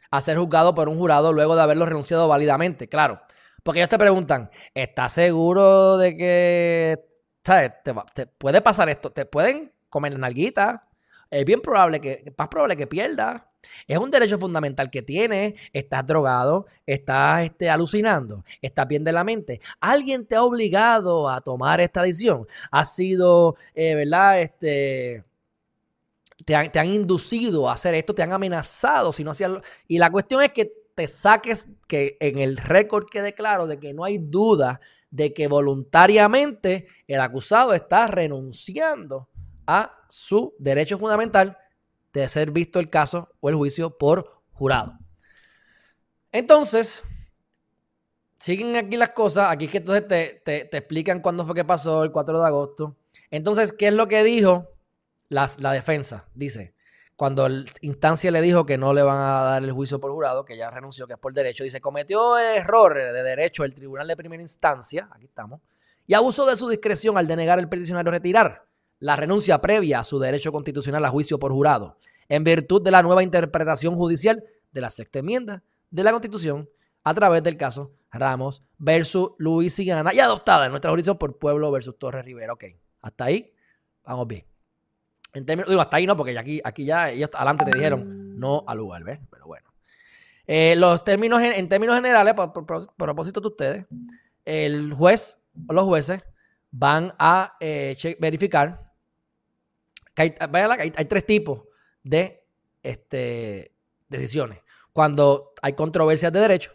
a ser juzgado por un jurado luego de haberlo renunciado válidamente. Claro, porque ellos te preguntan, ¿estás seguro de que ¿sabes? Te, puede pasar esto? ¿Te pueden comer nalguita? Es bien probable que, más probable que pierdas. Es un derecho fundamental que tienes. Estás drogado, estás este, alucinando, estás bien de la mente. Alguien te ha obligado a tomar esta decisión. Ha sido, eh, ¿verdad? Este, te han, inducido a hacer esto, te han amenazado si no Y la cuestión es que te saques que en el récord quede claro de que no hay duda de que voluntariamente el acusado está renunciando a su derecho fundamental de ser visto el caso o el juicio por jurado. Entonces, siguen aquí las cosas. Aquí es que entonces te, explican cuándo fue que pasó el 4 de agosto. Entonces, ¿qué es lo que dijo la, defensa? Dice, cuando la instancia le dijo que no le van a dar el juicio por jurado, que ya renunció, que es por derecho, dice, cometió error de derecho el tribunal de primera instancia, aquí estamos, y abusó de su discreción al denegar el peticionario retirar la renuncia previa a su derecho constitucional a juicio por jurado, en virtud de la nueva interpretación judicial de la sexta enmienda de la Constitución a través del caso Ramos versus Luisiana y adoptada en nuestra jurisdicción por Pueblo versus Torres Rivera. Ok, hasta ahí vamos bien. En términos, digo, hasta ahí no, porque aquí, aquí ya ellos adelante te dijeron no al lugar, ¿ves? Pero bueno. Eh, los términos, en términos generales, por, propósito de ustedes, el juez o los jueces van a eh, verificar hay, hay, tres tipos de este, decisiones. Cuando hay controversias de derecho,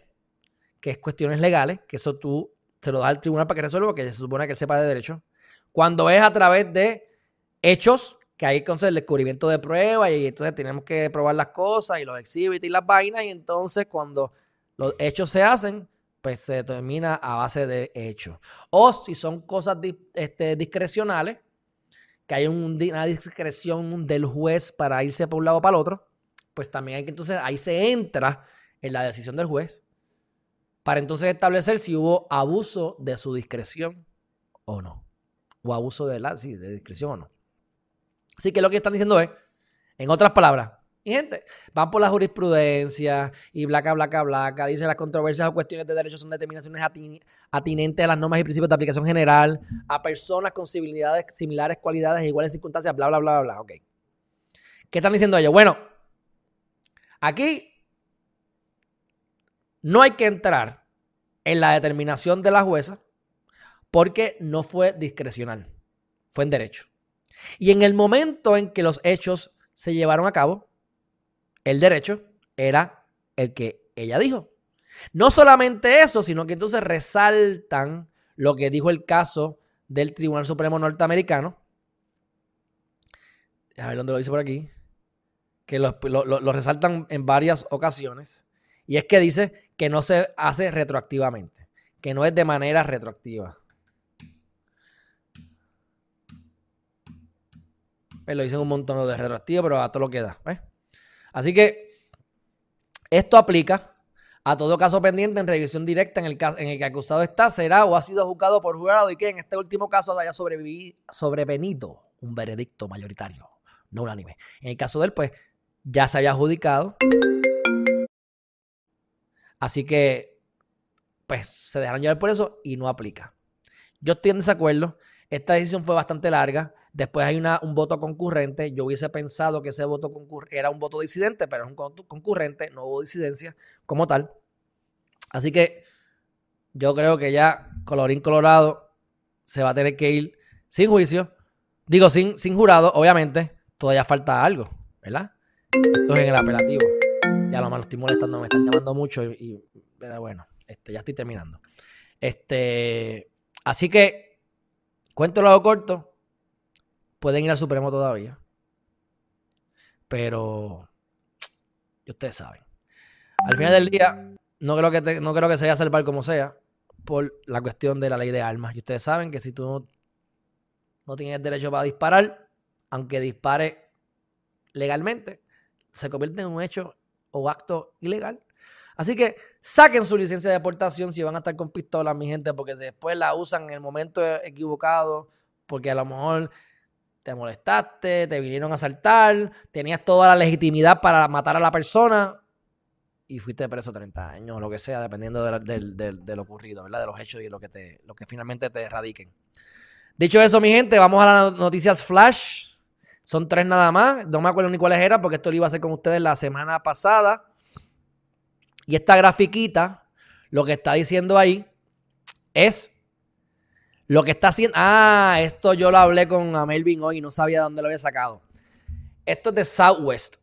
que es cuestiones legales, que eso tú se lo das al tribunal para que resuelva, porque se supone que él sepa de derecho. Cuando es a través de hechos, que hay hacer el descubrimiento de pruebas y entonces tenemos que probar las cosas y los exhibits y las vainas, y entonces cuando los hechos se hacen, pues se determina a base de hechos. O si son cosas este, discrecionales, que hay una discreción del juez para irse por un lado o para el otro, pues también hay que entonces ahí se entra en la decisión del juez para entonces establecer si hubo abuso de su discreción o no. O abuso de la, sí, de discreción o no. Así que lo que están diciendo es, en otras palabras, y gente, van por la jurisprudencia y blaca, blaca, blaca. Dice las controversias o cuestiones de derechos son determinaciones atinentes a las normas y principios de aplicación general, a personas con civilidades, similares cualidades e iguales circunstancias, bla, bla, bla, bla. Ok. ¿Qué están diciendo ellos? Bueno, aquí no hay que entrar en la determinación de la jueza porque no fue discrecional, fue en derecho. Y en el momento en que los hechos se llevaron a cabo, el derecho era el que ella dijo. No solamente eso, sino que entonces resaltan lo que dijo el caso del Tribunal Supremo norteamericano. A ver dónde lo dice por aquí. Que lo, lo resaltan en varias ocasiones. Y es que dice que no se hace retroactivamente, que no es de manera retroactiva. Pues lo dicen un montón de retroactivo, pero a todo lo que da. Así que esto aplica a todo caso pendiente en revisión directa en el, caso, en el que acusado está, será o ha sido juzgado por jurado y que en este último caso haya sobrevenido un veredicto mayoritario, no unánime. En el caso de él, pues ya se había adjudicado Así que, pues se dejaron llevar por eso y no aplica. Yo estoy en desacuerdo. Esta decisión fue bastante larga. Después hay una, un voto concurrente. Yo hubiese pensado que ese voto era un voto disidente, pero es un concurrente, no hubo disidencia como tal. Así que yo creo que ya colorín colorado se va a tener que ir sin juicio. Digo, sin, sin jurado, obviamente. Todavía falta algo, ¿verdad? Esto es en el apelativo. Ya lo malo estoy molestando, me están llamando mucho y, pero bueno, este, ya estoy terminando. Este, así que, cuento lo corto, pueden ir al Supremo todavía. Pero, ustedes saben. Al final del día, no creo que, no creo que se vaya a salvar como sea por la cuestión de la ley de armas. Y ustedes saben que si tú no, no tienes derecho para disparar, aunque dispare legalmente, se convierte en un hecho o acto ilegal. Así que saquen su licencia de deportación si van a estar con pistolas, mi gente, porque después la usan en el momento equivocado, porque a lo mejor te molestaste, te vinieron a asaltar, tenías toda la legitimidad para matar a la persona y fuiste preso 30 años o lo que sea, dependiendo de, lo ocurrido, ¿verdad? De los hechos y lo que, te, lo que finalmente te erradiquen. Dicho eso, mi gente, vamos a las noticias flash. Son tres nada más. No me acuerdo ni cuáles eran porque esto lo iba a hacer con ustedes la semana pasada. Y esta grafiquita, lo que está diciendo ahí es lo que está haciendo. Ah, esto yo lo hablé con Melvin hoy y no sabía de dónde lo había sacado. Esto es de Southwest,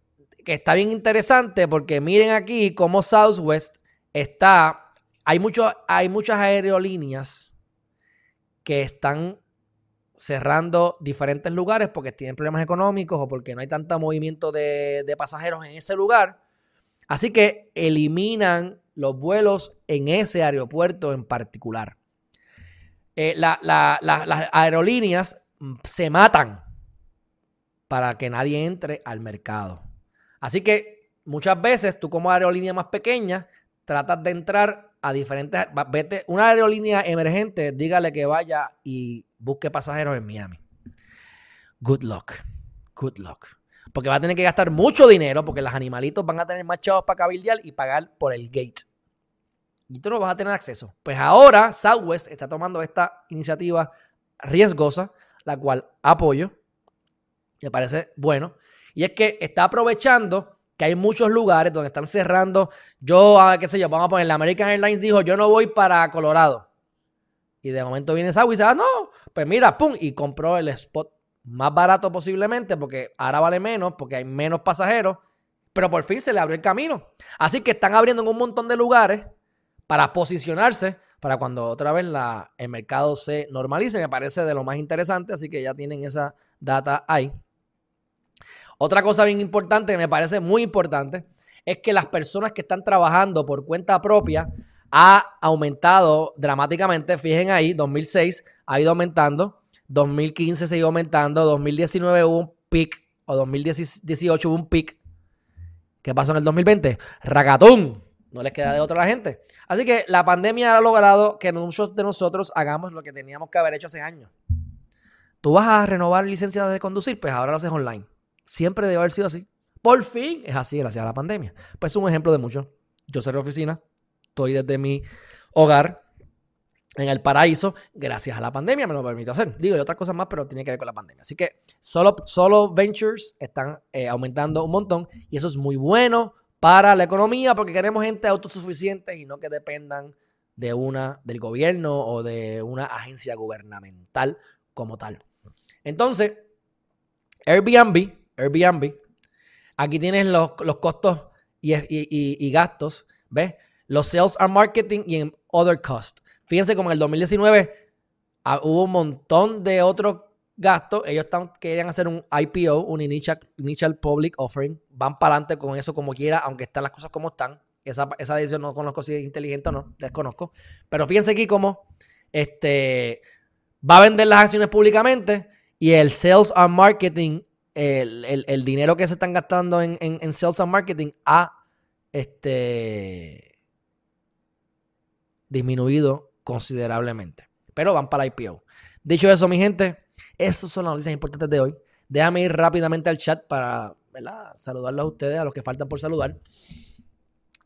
que está bien interesante porque miren aquí cómo Southwest está. Hay, mucho, hay muchas aerolíneas que están cerrando diferentes lugares porque tienen problemas económicos o porque no hay tanto movimiento de, pasajeros en ese lugar. Así que eliminan los vuelos en ese aeropuerto en particular. Eh, las aerolíneas se matan para que nadie entre al mercado. Así que muchas veces tú como aerolínea más pequeña tratas de entrar a diferentes... Vete, una aerolínea emergente, dígale que vaya y busque pasajeros en Miami. Good luck. Good luck. Porque va a tener que gastar mucho dinero porque los animalitos van a tener más chavos para cabildear y pagar por el gate. Y tú no vas a tener acceso. Pues ahora Southwest está tomando esta iniciativa riesgosa, la cual apoyo. Me parece bueno. Y es que está aprovechando que hay muchos lugares donde están cerrando. Yo, ah, qué sé yo, vamos a poner, la American Airlines dijo, yo no voy para Colorado. Y de momento viene Saúl y dice, ah, no, pues mira, pum, y compró el spot más barato posiblemente, porque ahora vale menos, porque hay menos pasajeros, Pero por fin se le abrió el camino. Así que están abriendo en un montón de lugares para posicionarse para cuando otra vez la, el mercado se normalice. Me parece de lo más interesante, así que ya tienen esa data ahí. Otra cosa bien importante, que me parece muy importante, es que las personas que están trabajando por cuenta propia ha aumentado dramáticamente. Fíjense ahí, 2006 ha ido aumentando, 2015 se ido aumentando, 2019 hubo un pic, o 2018 hubo un pic. ¿Qué pasó en el 2020? Ragatón. No les queda de otra a la gente. Así que la pandemia ha logrado que muchos de nosotros hagamos lo que teníamos que haber hecho hace años. Tú vas a renovar licencia de conducir, pues ahora lo haces online. Siempre debe haber sido así. Por fin es así gracias a la pandemia. Pues es un ejemplo de mucho. Yo cerré oficina, estoy desde mi hogar en el paraíso, gracias a la pandemia me lo permito hacer. Digo, y otras cosas más, pero tiene que ver con la pandemia. Así que solo, solo ventures están eh, aumentando un montón y eso es muy bueno para la economía porque queremos gente autosuficiente y no que dependan de una, del gobierno o de una agencia gubernamental como tal. Entonces, Airbnb, Airbnb, aquí tienes los, costos y, gastos, ¿ves? Los sales and marketing y en other costs. Fíjense como en el 2019 ah, hubo un montón de otros gastos. Ellos están, querían hacer un IPO, un initial, Public Offering. Van para adelante con eso como quiera, aunque están las cosas como están. Esa, esa decisión no conozco si es inteligente o no, desconozco. Pero fíjense aquí cómo este, va a vender las acciones públicamente y el sales and marketing, el, dinero que se están gastando en, en, sales and marketing ha este, disminuido considerablemente. Pero van para IPO. Dicho eso, mi gente, esas son las noticias importantes de hoy. Déjame ir rápidamente al chat para saludarlos a ustedes, a los que faltan por saludar.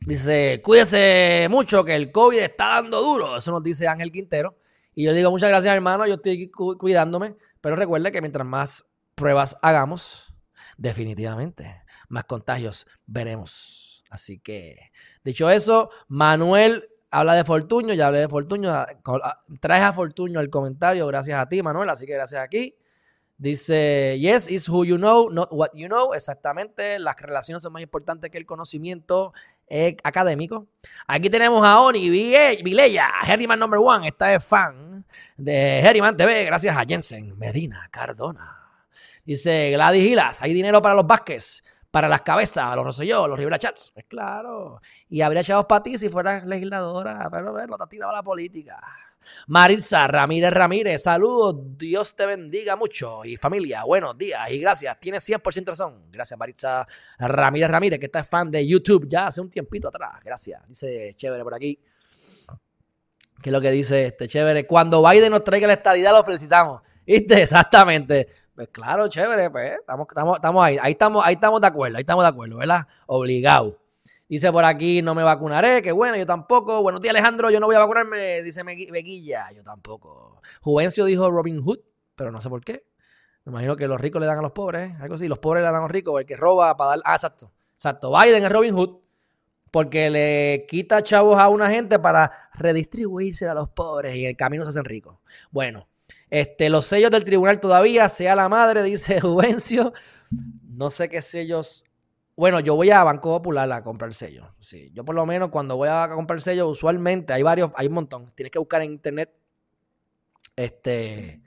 Dice, cuídese mucho que el COVID está dando duro. Eso nos dice Ángel Quintero. Y yo digo, muchas gracias, hermano. Yo estoy cuidándome. Pero recuerde que mientras más pruebas hagamos, definitivamente, más contagios veremos. Así que, dicho eso, Manuel habla de Fortuño, ya hablé de Fortuño. Ah, ah, traes a Fortuño el comentario, gracias a ti, Manuel, así que gracias aquí. Dice, yes, is who you know, not what you know. Exactamente, las relaciones son más importantes que el conocimiento eh, académico. Aquí tenemos a Oni Vilella, Herriman number one. Esta es fan de Herriman TV, gracias a Jensen Medina Cardona. Dice Gladys Gilas, hay dinero para los Vázquez para las cabezas, los Rosselló, los Rivera Chats. Pues claro. Y habría echado para ti si fueras legisladora, pero ver, no te ha tirado la política. Maritza Ramírez Ramírez, saludos, Dios te bendiga mucho. Y familia, buenos días y gracias. Tienes 100% razón. Gracias, Maritza Ramírez Ramírez, que está fan de YouTube ya hace un tiempito atrás. Gracias. Dice chévere por aquí. ¿Qué es lo que dice este chévere? Cuando Biden nos traiga la estadidad, lo felicitamos. ¿Viste? Exactamente. Pues claro, chévere, pues estamos, estamos, estamos ahí, ahí estamos, ahí estamos de acuerdo, ahí estamos de acuerdo, ¿verdad? Obligado. Dice por aquí, no me vacunaré, que bueno, yo tampoco. Buenos días, Alejandro, yo no voy a vacunarme, dice Beguilla, yo tampoco. Juvencio dijo Robin Hood, pero no sé por qué. Me imagino que los ricos le dan a los pobres, algo así, los pobres le dan a los ricos, el que roba para dar... Ah, exacto, exacto. Biden es Robin Hood porque le quita chavos a una gente para redistribuirse a los pobres y en el camino se hacen ricos. Bueno, este, los sellos del tribunal todavía, sea la madre, [LAUGHS] dice Juvencio. No sé qué sellos. Bueno, yo voy a Banco Popular a comprar sellos. Sí, yo por lo menos cuando voy a comprar sellos, usualmente hay varios, hay un montón. Tienes que buscar en internet este,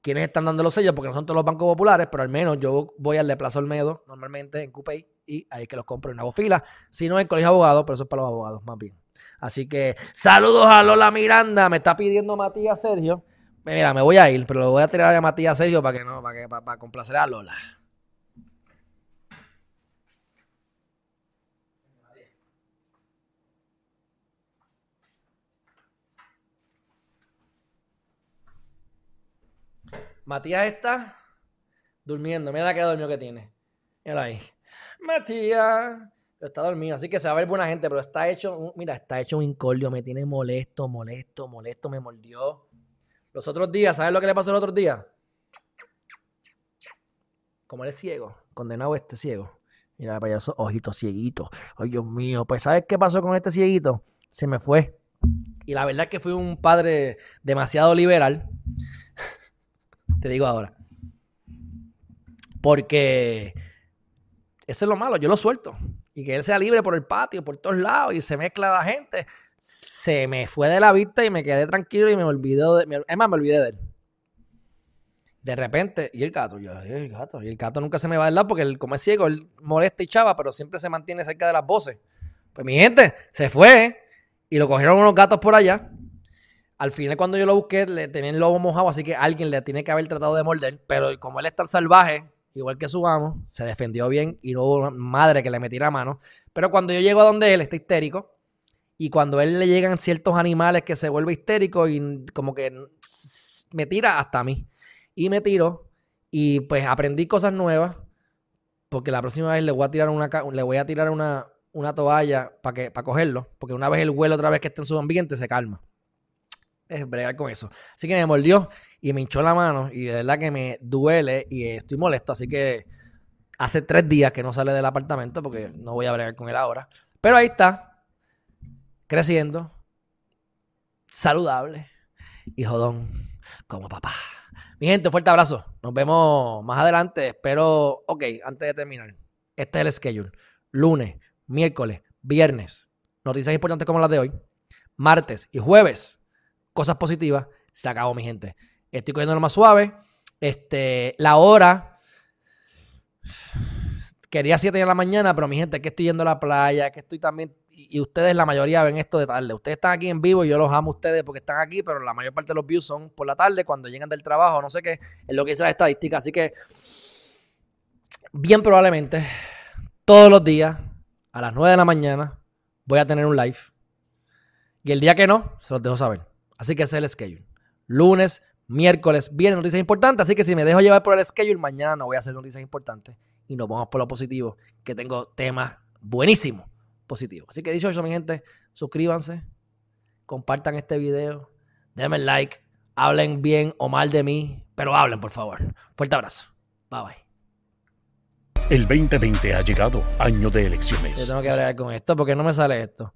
quiénes están dando los sellos, porque no son todos los bancos populares, pero al menos yo voy al de Plaza Olmedo, normalmente en Coupey, y ahí que los compro en hago fila. Si no, en Colegio Abogados, pero eso es para los abogados, más bien. Así que saludos a Lola Miranda, me está pidiendo Matías Sergio Mira, me voy a ir, pero lo voy a tirar a Matías Sergio para que no, para, que, para, complacer a Lola. Matías está durmiendo. Mira la que dormido que tiene. Mira ahí. Matías. Está dormido, así que se va a ver buena gente, pero está hecho, mira, está hecho un incordio, me tiene molesto, molesto, molesto, me mordió. Los otros días, ¿sabes lo que le pasó el otro día? Como él es ciego, condenado este ciego. Mira para allá esos ojitos cieguitos. Ay, Dios mío. Pues, ¿sabes qué pasó con este cieguito? Se me fue. Y la verdad es que fui un padre demasiado liberal. [LAUGHS] Te digo ahora. Porque ese es lo malo, yo lo suelto. Y que él sea libre por el patio, por todos lados, y se mezcla la gente. Se me fue de la vista y me quedé tranquilo y me olvidé de. Es más, me olvidé de él. De repente, y el gato, yo, y el gato, y el gato nunca se me va del lado porque él, como es ciego, él molesta y chava, pero siempre se mantiene cerca de las voces. Pues mi gente, se fue y lo cogieron unos gatos por allá. Al final, cuando yo lo busqué, le tenía el lobo mojado, así que alguien le tiene que haber tratado de morder. Pero como él es tan salvaje, igual que su amo, se defendió bien y no hubo madre que le metiera mano. Pero cuando yo llego a donde él, está histérico. Y cuando a él le llegan ciertos animales que se vuelve histérico y como que me tira hasta a mí y me tiro y pues aprendí cosas nuevas porque la próxima vez le voy a tirar una, le voy a tirar una, una toalla para para cogerlo, porque una vez el vuelo otra vez que está en su ambiente se calma. Es bregar con eso. Así que me mordió y me hinchó la mano y de verdad que me duele y estoy molesto, así que hace tres días que no sale del apartamento porque no voy a bregar con él ahora. Pero ahí está, creciendo, saludable y jodón como papá. Mi gente, fuerte abrazo. Nos vemos más adelante. Espero, ok, antes de terminar, este es el schedule. Lunes, miércoles, viernes, noticias importantes como las de hoy. Martes y jueves, cosas positivas. Se acabó, mi gente. Estoy cogiendo lo más suave. Este, la hora. Quería 7 de la mañana, pero mi gente, que estoy yendo a la playa, que estoy también y ustedes la mayoría ven esto de tarde. Ustedes están aquí en vivo y yo los amo a ustedes porque están aquí, pero la mayor parte de los views son por la tarde, cuando llegan del trabajo, no sé qué, es lo que dice la estadística. Así que, bien probablemente, todos los días, a las 9 de la mañana, voy a tener un live. Y el día que no, se los dejo saber. Así que ese es el schedule. Lunes, miércoles, vienen noticias importantes. Así que si me dejo llevar por el schedule, mañana no voy a hacer noticias importantes. Y nos vamos por lo positivo, que tengo temas buenísimos positivo. Así que dicho eso, mi gente, suscríbanse, compartan este video, denme like, hablen bien o mal de mí, pero hablen, por favor. Fuerte abrazo. Bye bye. El 2020 ha llegado, año de elecciones. Yo tengo que hablar con esto porque no me sale esto.